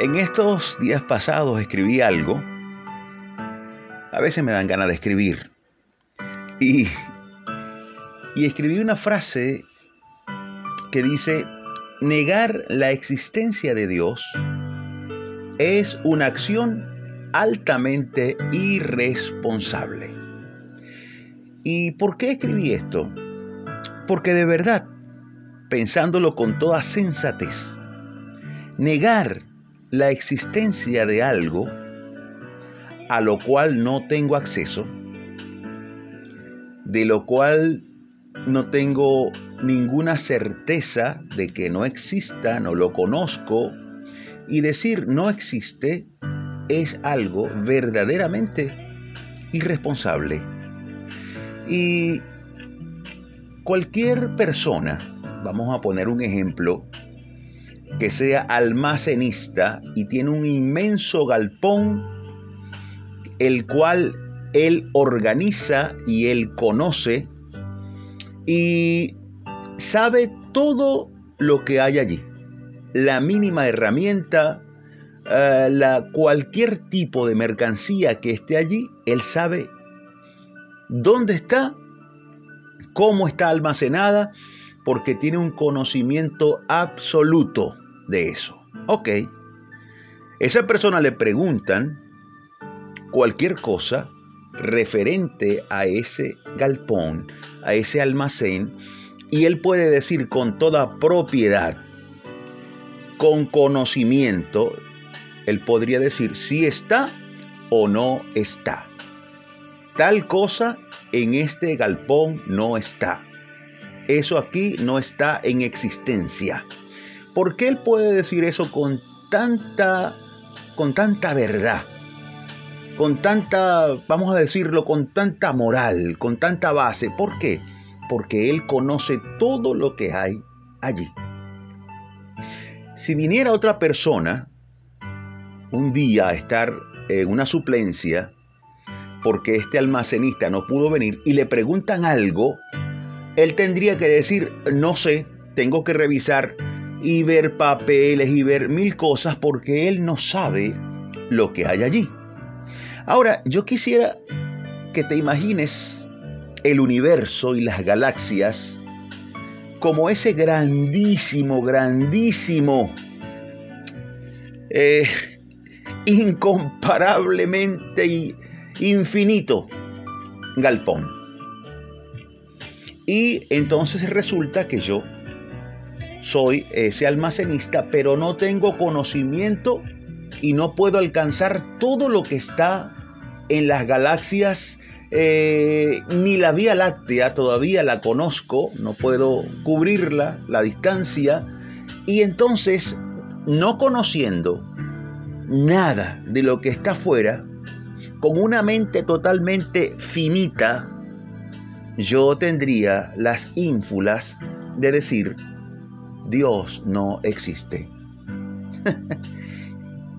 En estos días pasados escribí algo. A veces me dan ganas de escribir. Y, y escribí una frase que dice, negar la existencia de Dios es una acción altamente irresponsable. ¿Y por qué escribí esto? Porque de verdad, pensándolo con toda sensatez, negar la existencia de algo a lo cual no tengo acceso, de lo cual no tengo ninguna certeza de que no exista, no lo conozco, y decir no existe es algo verdaderamente irresponsable. Y cualquier persona, vamos a poner un ejemplo, que sea almacenista y tiene un inmenso galpón, el cual él organiza y él conoce y sabe todo lo que hay allí. La mínima herramienta, eh, la, cualquier tipo de mercancía que esté allí, él sabe dónde está, cómo está almacenada, porque tiene un conocimiento absoluto de eso. Ok. Esa persona le preguntan cualquier cosa referente a ese galpón, a ese almacén, y él puede decir con toda propiedad, con conocimiento, él podría decir si está o no está. Tal cosa en este galpón no está. Eso aquí no está en existencia. ¿Por qué él puede decir eso con tanta, con tanta verdad? Con tanta, vamos a decirlo, con tanta moral, con tanta base. ¿Por qué? Porque él conoce todo lo que hay allí. Si viniera otra persona un día a estar en una suplencia, porque este almacenista no pudo venir, y le preguntan algo, él tendría que decir, no sé, tengo que revisar y ver papeles y ver mil cosas porque él no sabe lo que hay allí. Ahora, yo quisiera que te imagines el universo y las galaxias como ese grandísimo, grandísimo, eh, incomparablemente infinito galpón. Y entonces resulta que yo soy ese almacenista, pero no tengo conocimiento y no puedo alcanzar todo lo que está en las galaxias, eh, ni la Vía Láctea todavía la conozco, no puedo cubrirla, la distancia, y entonces, no conociendo nada de lo que está afuera, con una mente totalmente finita, yo tendría las ínfulas de decir, Dios no existe.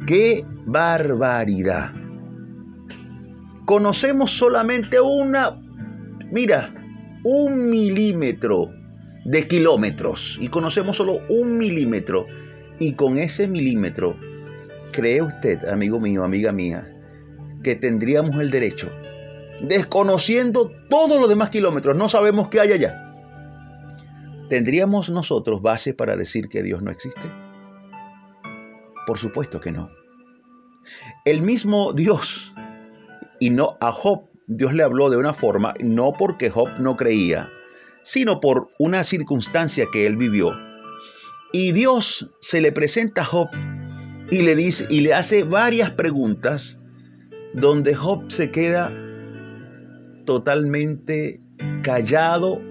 ¡Qué barbaridad! Conocemos solamente una, mira, un milímetro de kilómetros y conocemos solo un milímetro. Y con ese milímetro, ¿cree usted, amigo mío, amiga mía, que tendríamos el derecho desconociendo todos los demás kilómetros, no sabemos qué hay allá. ¿Tendríamos nosotros base para decir que Dios no existe? Por supuesto que no. El mismo Dios, y no a Job, Dios le habló de una forma, no porque Job no creía, sino por una circunstancia que él vivió. Y Dios se le presenta a Job y le dice y le hace varias preguntas donde Job se queda totalmente callado,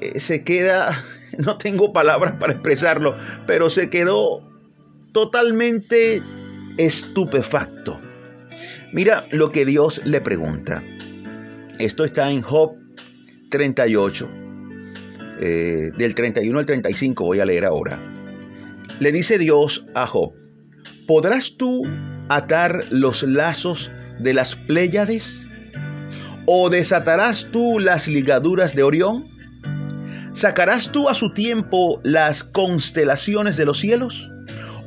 eh, se queda, no tengo palabras para expresarlo, pero se quedó totalmente estupefacto. Mira lo que Dios le pregunta. Esto está en Job 38, eh, del 31 al 35 voy a leer ahora. Le dice Dios a Job, ¿podrás tú atar los lazos de las Pléyades? ¿O desatarás tú las ligaduras de Orión? ¿Sacarás tú a su tiempo las constelaciones de los cielos?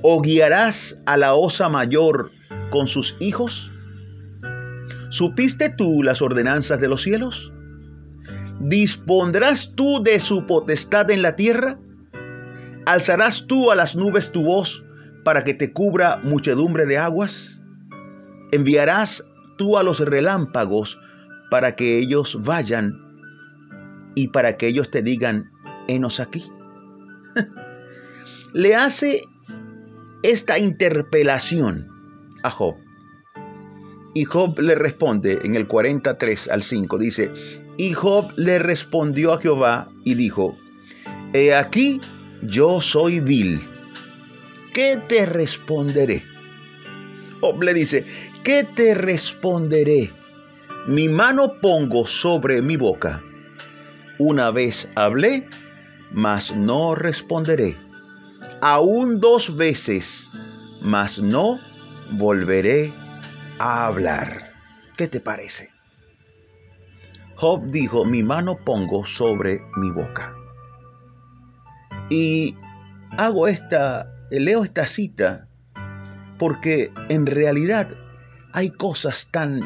¿O guiarás a la osa mayor con sus hijos? ¿Supiste tú las ordenanzas de los cielos? ¿Dispondrás tú de su potestad en la tierra? ¿Alzarás tú a las nubes tu voz para que te cubra muchedumbre de aguas? ¿Enviarás tú a los relámpagos para que ellos vayan y para que ellos te digan, enos aquí? Le hace esta interpelación a Job. Y Job le responde en el 43 al 5, dice, y Job le respondió a Jehová y dijo, He aquí yo soy vil. ¿Qué te responderé? Job le dice, ¿qué te responderé? Mi mano pongo sobre mi boca. Una vez hablé, mas no responderé. Aún dos veces, mas no volveré a hablar. ¿Qué te parece? Job dijo, mi mano pongo sobre mi boca. Y hago esta, leo esta cita porque en realidad hay cosas tan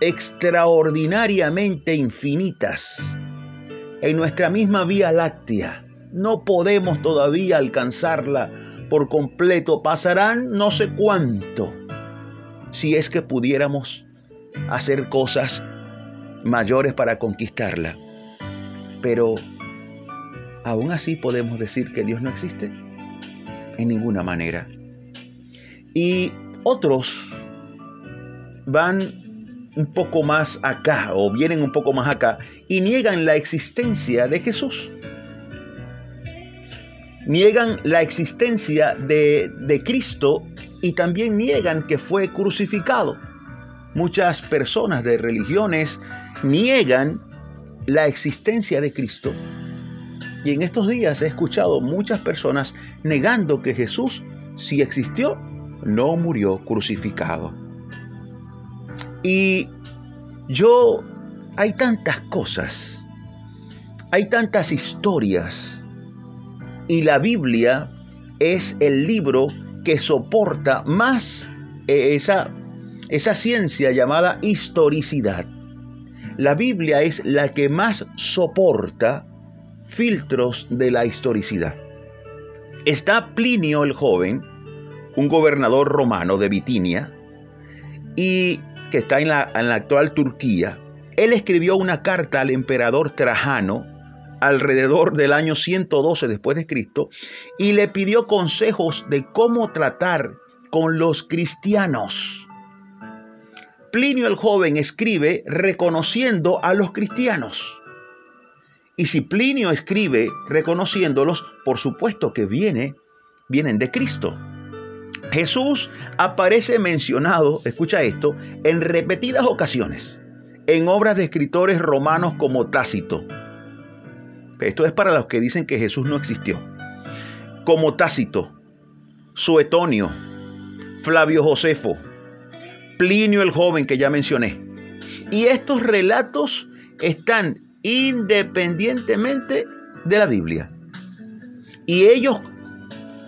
extraordinariamente infinitas en nuestra misma Vía Láctea. No podemos todavía alcanzarla por completo. Pasarán no sé cuánto si es que pudiéramos hacer cosas mayores para conquistarla. Pero aún así podemos decir que Dios no existe en ninguna manera. Y otros van un poco más acá o vienen un poco más acá y niegan la existencia de Jesús. Niegan la existencia de, de Cristo y también niegan que fue crucificado. Muchas personas de religiones niegan la existencia de Cristo. Y en estos días he escuchado muchas personas negando que Jesús, si existió, no murió crucificado. Y yo, hay tantas cosas, hay tantas historias, y la Biblia es el libro que soporta más eh, esa, esa ciencia llamada historicidad. La Biblia es la que más soporta filtros de la historicidad. Está Plinio el joven, un gobernador romano de Bitinia, y que está en la, en la actual Turquía. Él escribió una carta al emperador Trajano alrededor del año 112 después de Cristo y le pidió consejos de cómo tratar con los cristianos. Plinio el joven escribe reconociendo a los cristianos. Y si Plinio escribe reconociéndolos, por supuesto que viene, vienen de Cristo. Jesús aparece mencionado, escucha esto, en repetidas ocasiones, en obras de escritores romanos como Tácito. Esto es para los que dicen que Jesús no existió. Como Tácito, Suetonio, Flavio Josefo, Plinio el joven que ya mencioné. Y estos relatos están independientemente de la Biblia. Y ellos,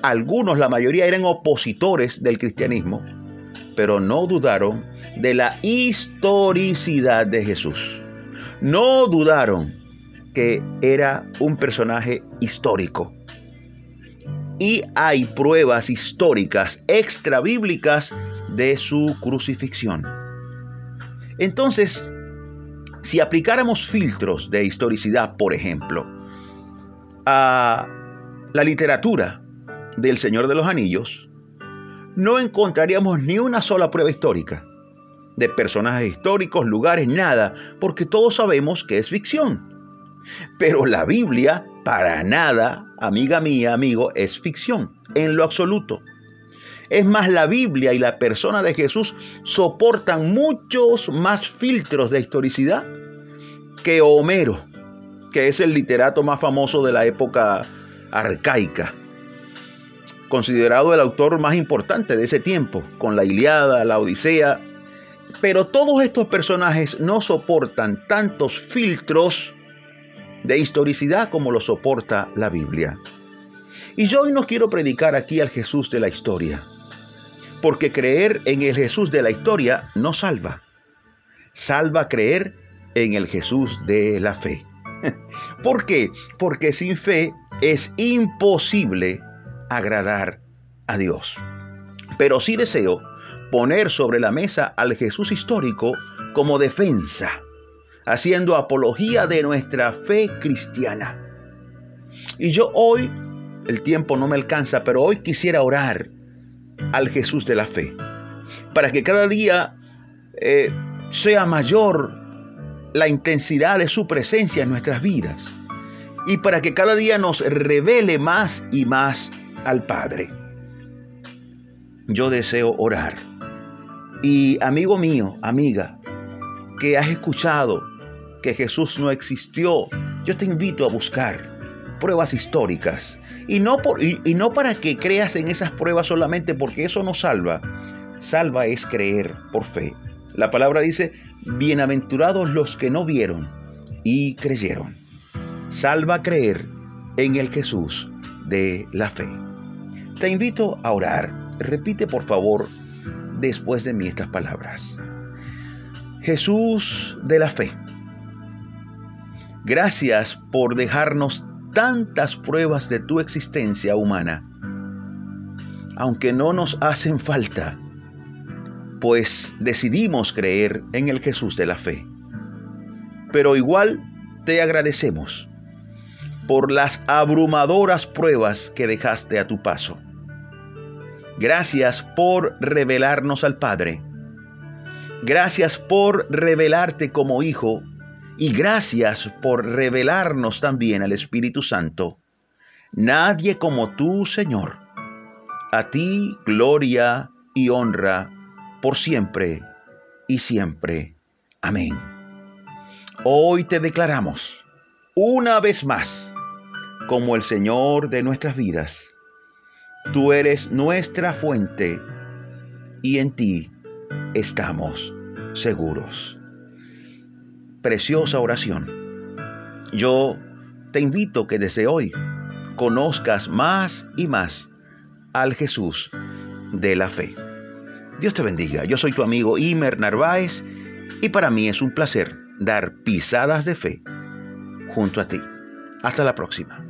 algunos, la mayoría eran opositores del cristianismo, pero no dudaron de la historicidad de Jesús. No dudaron que era un personaje histórico. Y hay pruebas históricas extra bíblicas de su crucifixión. Entonces, si aplicáramos filtros de historicidad, por ejemplo, a la literatura del Señor de los Anillos, no encontraríamos ni una sola prueba histórica de personajes históricos, lugares, nada, porque todos sabemos que es ficción. Pero la Biblia, para nada, amiga mía, amigo, es ficción, en lo absoluto. Es más, la Biblia y la persona de Jesús soportan muchos más filtros de historicidad que Homero, que es el literato más famoso de la época arcaica, considerado el autor más importante de ese tiempo, con la Iliada, la Odisea. Pero todos estos personajes no soportan tantos filtros de historicidad como lo soporta la Biblia. Y yo hoy no quiero predicar aquí al Jesús de la historia, porque creer en el Jesús de la historia no salva. Salva creer en el Jesús de la fe. ¿Por qué? Porque sin fe es imposible agradar a Dios. Pero sí deseo poner sobre la mesa al Jesús histórico como defensa, haciendo apología de nuestra fe cristiana. Y yo hoy, el tiempo no me alcanza, pero hoy quisiera orar al Jesús de la fe, para que cada día eh, sea mayor la intensidad de su presencia en nuestras vidas y para que cada día nos revele más y más al Padre. Yo deseo orar. Y amigo mío, amiga, que has escuchado que Jesús no existió, yo te invito a buscar pruebas históricas. Y no, por, y, no para que creas en esas pruebas solamente porque eso no salva. Salva es creer por fe. La palabra dice, bienaventurados los que no vieron y creyeron. Salva creer en el Jesús de la fe. Te invito a orar. Repite por favor después de mí estas palabras. Jesús de la fe. Gracias por dejarnos tantas pruebas de tu existencia humana, aunque no nos hacen falta, pues decidimos creer en el Jesús de la fe. Pero igual te agradecemos por las abrumadoras pruebas que dejaste a tu paso. Gracias por revelarnos al Padre. Gracias por revelarte como Hijo y gracias por revelarnos también al Espíritu Santo. Nadie como tú, Señor. A ti gloria y honra por siempre y siempre. Amén. Hoy te declaramos una vez más como el Señor de nuestras vidas. Tú eres nuestra fuente y en ti estamos seguros preciosa oración. Yo te invito que desde hoy conozcas más y más al Jesús de la fe. Dios te bendiga. Yo soy tu amigo Imer Narváez y para mí es un placer dar pisadas de fe junto a ti. Hasta la próxima.